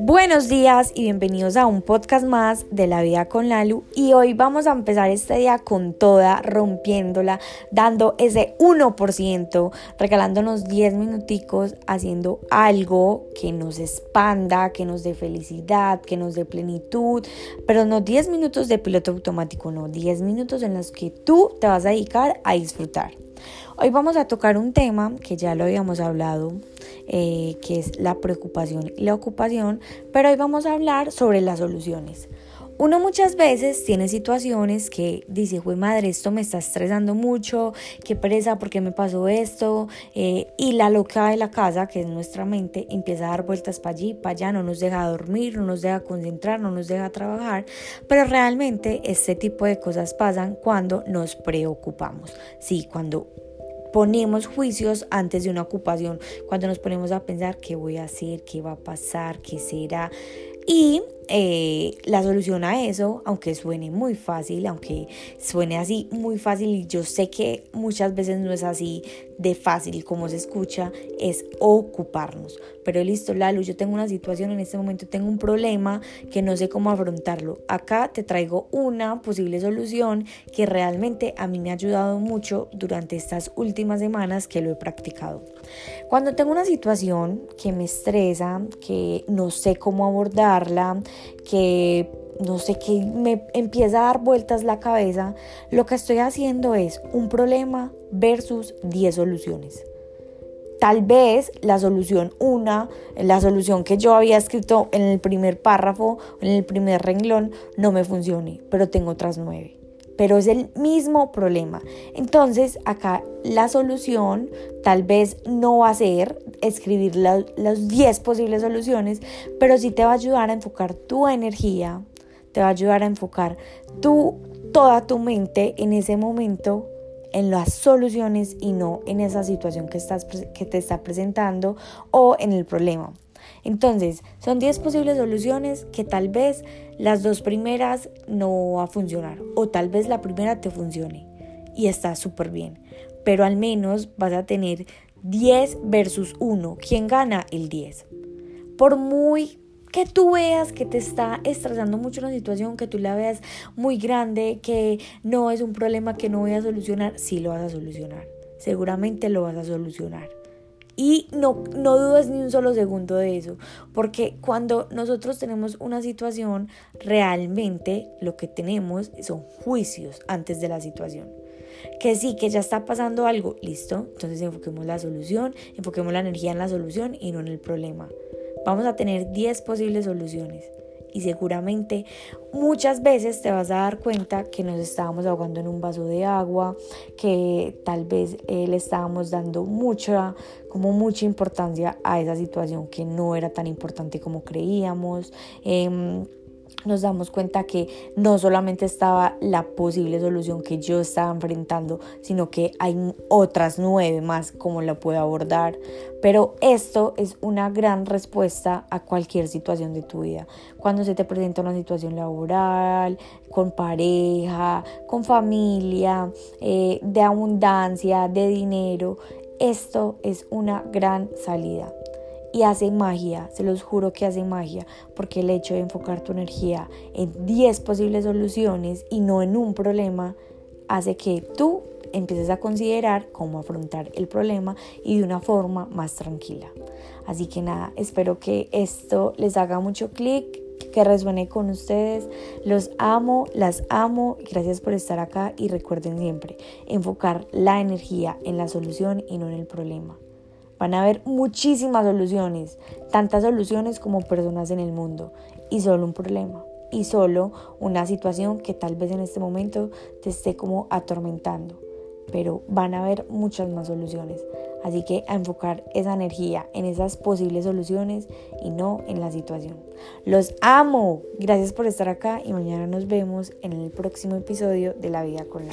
Buenos días y bienvenidos a un podcast más de la vida con Lalu y hoy vamos a empezar este día con toda, rompiéndola, dando ese 1%, regalándonos 10 minuticos, haciendo algo que nos expanda, que nos dé felicidad, que nos dé plenitud, pero no 10 minutos de piloto automático, no, 10 minutos en los que tú te vas a dedicar a disfrutar. Hoy vamos a tocar un tema que ya lo habíamos hablado, eh, que es la preocupación y la ocupación, pero hoy vamos a hablar sobre las soluciones. Uno muchas veces tiene situaciones que dice, güey madre, esto me está estresando mucho, qué pereza, ¿por qué me pasó esto? Eh, y la loca de la casa, que es nuestra mente, empieza a dar vueltas para allí, para allá, no nos deja dormir, no nos deja concentrar, no nos deja trabajar, pero realmente este tipo de cosas pasan cuando nos preocupamos. Sí, cuando ponemos juicios antes de una ocupación, cuando nos ponemos a pensar qué voy a hacer, qué va a pasar, qué será. Y eh, la solución a eso, aunque suene muy fácil, aunque suene así muy fácil, y yo sé que muchas veces no es así de fácil como se escucha, es ocuparnos. Pero listo, Lalu, yo tengo una situación en este momento, tengo un problema que no sé cómo afrontarlo. Acá te traigo una posible solución que realmente a mí me ha ayudado mucho durante estas últimas semanas que lo he practicado. Cuando tengo una situación que me estresa, que no sé cómo abordarla, que no sé qué me empieza a dar vueltas la cabeza, lo que estoy haciendo es un problema versus 10 soluciones. Tal vez la solución una, la solución que yo había escrito en el primer párrafo, en el primer renglón, no me funcione, pero tengo otras nueve pero es el mismo problema. Entonces, acá la solución tal vez no va a ser escribir las 10 posibles soluciones, pero sí te va a ayudar a enfocar tu energía, te va a ayudar a enfocar tu, toda tu mente en ese momento en las soluciones y no en esa situación que, estás, que te está presentando o en el problema. Entonces, son 10 posibles soluciones que tal vez las dos primeras no va a funcionar o tal vez la primera te funcione y está súper bien, pero al menos vas a tener 10 versus 1. ¿Quién gana? El 10. Por muy que tú veas que te está estresando mucho una situación, que tú la veas muy grande, que no es un problema que no voy a solucionar, sí lo vas a solucionar. Seguramente lo vas a solucionar. Y no, no dudes ni un solo segundo de eso, porque cuando nosotros tenemos una situación, realmente lo que tenemos son juicios antes de la situación. Que sí, que ya está pasando algo, listo, entonces enfoquemos la solución, enfoquemos la energía en la solución y no en el problema. Vamos a tener 10 posibles soluciones y seguramente muchas veces te vas a dar cuenta que nos estábamos ahogando en un vaso de agua, que tal vez eh, le estábamos dando mucha, como mucha importancia a esa situación que no era tan importante como creíamos. Em, nos damos cuenta que no solamente estaba la posible solución que yo estaba enfrentando, sino que hay otras nueve más como la puedo abordar. Pero esto es una gran respuesta a cualquier situación de tu vida. Cuando se te presenta una situación laboral, con pareja, con familia, eh, de abundancia, de dinero, esto es una gran salida y hace magia, se los juro que hace magia, porque el hecho de enfocar tu energía en 10 posibles soluciones y no en un problema hace que tú empieces a considerar cómo afrontar el problema y de una forma más tranquila. Así que nada, espero que esto les haga mucho clic, que resuene con ustedes. Los amo, las amo. Gracias por estar acá y recuerden siempre enfocar la energía en la solución y no en el problema. Van a haber muchísimas soluciones, tantas soluciones como personas en el mundo y solo un problema y solo una situación que tal vez en este momento te esté como atormentando, pero van a haber muchas más soluciones. Así que a enfocar esa energía en esas posibles soluciones y no en la situación. Los amo. Gracias por estar acá y mañana nos vemos en el próximo episodio de La Vida con la